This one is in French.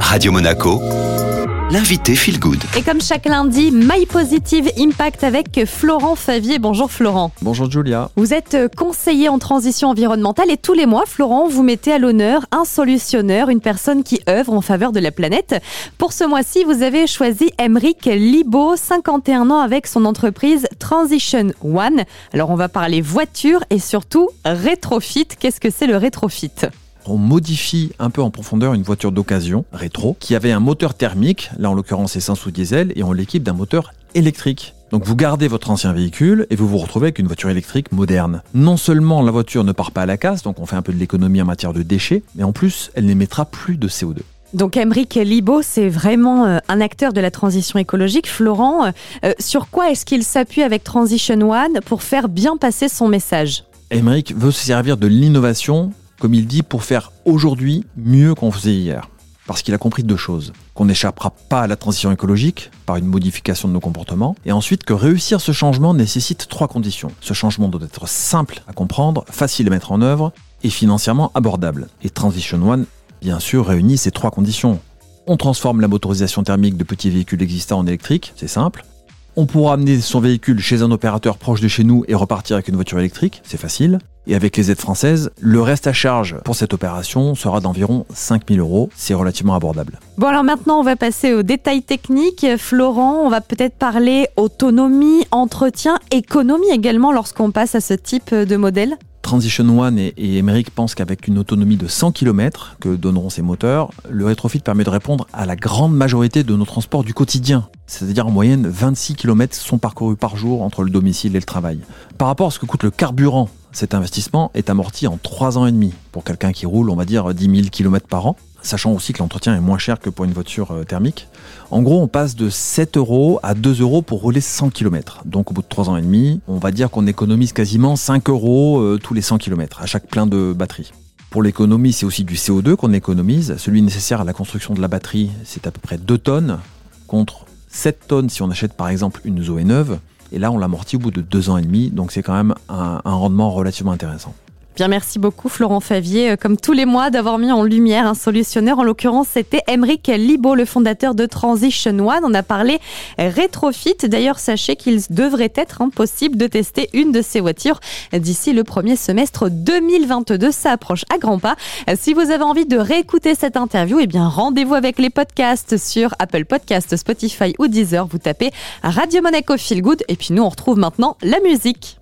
Radio Monaco, l'invité Feel Good. Et comme chaque lundi, My Positive Impact avec Florent Favier. Bonjour Florent. Bonjour Julia. Vous êtes conseiller en transition environnementale et tous les mois, Florent, vous mettez à l'honneur un solutionneur, une personne qui œuvre en faveur de la planète. Pour ce mois-ci, vous avez choisi Emeric Libo, 51 ans avec son entreprise Transition One. Alors on va parler voiture et surtout rétrofit. Qu'est-ce que c'est le rétrofit? On modifie un peu en profondeur une voiture d'occasion rétro qui avait un moteur thermique, là en l'occurrence essence ou diesel, et on l'équipe d'un moteur électrique. Donc vous gardez votre ancien véhicule et vous vous retrouvez avec une voiture électrique moderne. Non seulement la voiture ne part pas à la casse, donc on fait un peu de l'économie en matière de déchets, mais en plus elle n'émettra plus de CO2. Donc Emeric Libo, c'est vraiment euh, un acteur de la transition écologique. Florent, euh, sur quoi est-ce qu'il s'appuie avec Transition One pour faire bien passer son message? Emeric veut se servir de l'innovation comme il dit, pour faire aujourd'hui mieux qu'on faisait hier. Parce qu'il a compris deux choses. Qu'on n'échappera pas à la transition écologique par une modification de nos comportements. Et ensuite que réussir ce changement nécessite trois conditions. Ce changement doit être simple à comprendre, facile à mettre en œuvre et financièrement abordable. Et Transition One, bien sûr, réunit ces trois conditions. On transforme la motorisation thermique de petits véhicules existants en électrique, c'est simple. On pourra amener son véhicule chez un opérateur proche de chez nous et repartir avec une voiture électrique, c'est facile. Et avec les aides françaises, le reste à charge pour cette opération sera d'environ 5000 euros. C'est relativement abordable. Bon alors maintenant on va passer aux détails techniques. Florent, on va peut-être parler autonomie, entretien, économie également lorsqu'on passe à ce type de modèle Transition One et, et pensent qu'avec une autonomie de 100 km que donneront ces moteurs, le rétrofit permet de répondre à la grande majorité de nos transports du quotidien. C'est-à-dire en moyenne 26 km sont parcourus par jour entre le domicile et le travail. Par rapport à ce que coûte le carburant, cet investissement est amorti en 3 ans et demi pour quelqu'un qui roule, on va dire, 10 000 km par an sachant aussi que l'entretien est moins cher que pour une voiture euh, thermique. En gros, on passe de 7 euros à 2 euros pour rouler 100 km. Donc au bout de 3 ans et demi, on va dire qu'on économise quasiment 5 euros euh, tous les 100 km à chaque plein de batterie. Pour l'économie, c'est aussi du CO2 qu'on économise. Celui nécessaire à la construction de la batterie, c'est à peu près 2 tonnes, contre 7 tonnes si on achète par exemple une Zoé neuve. Et là, on l'amortit au bout de 2 ans et demi, donc c'est quand même un rendement relativement intéressant. Bien, merci beaucoup Florent Favier, euh, comme tous les mois, d'avoir mis en lumière un solutionneur. En l'occurrence, c'était Emeric Libo, le fondateur de Transition One. On a parlé rétrofit. D'ailleurs, sachez qu'il devrait être impossible de tester une de ces voitures d'ici le premier semestre 2022. Ça approche à grands pas. Si vous avez envie de réécouter cette interview, eh bien, rendez-vous avec les podcasts sur Apple Podcasts, Spotify ou Deezer. Vous tapez Radio Monaco Feel Good. Et puis nous, on retrouve maintenant la musique.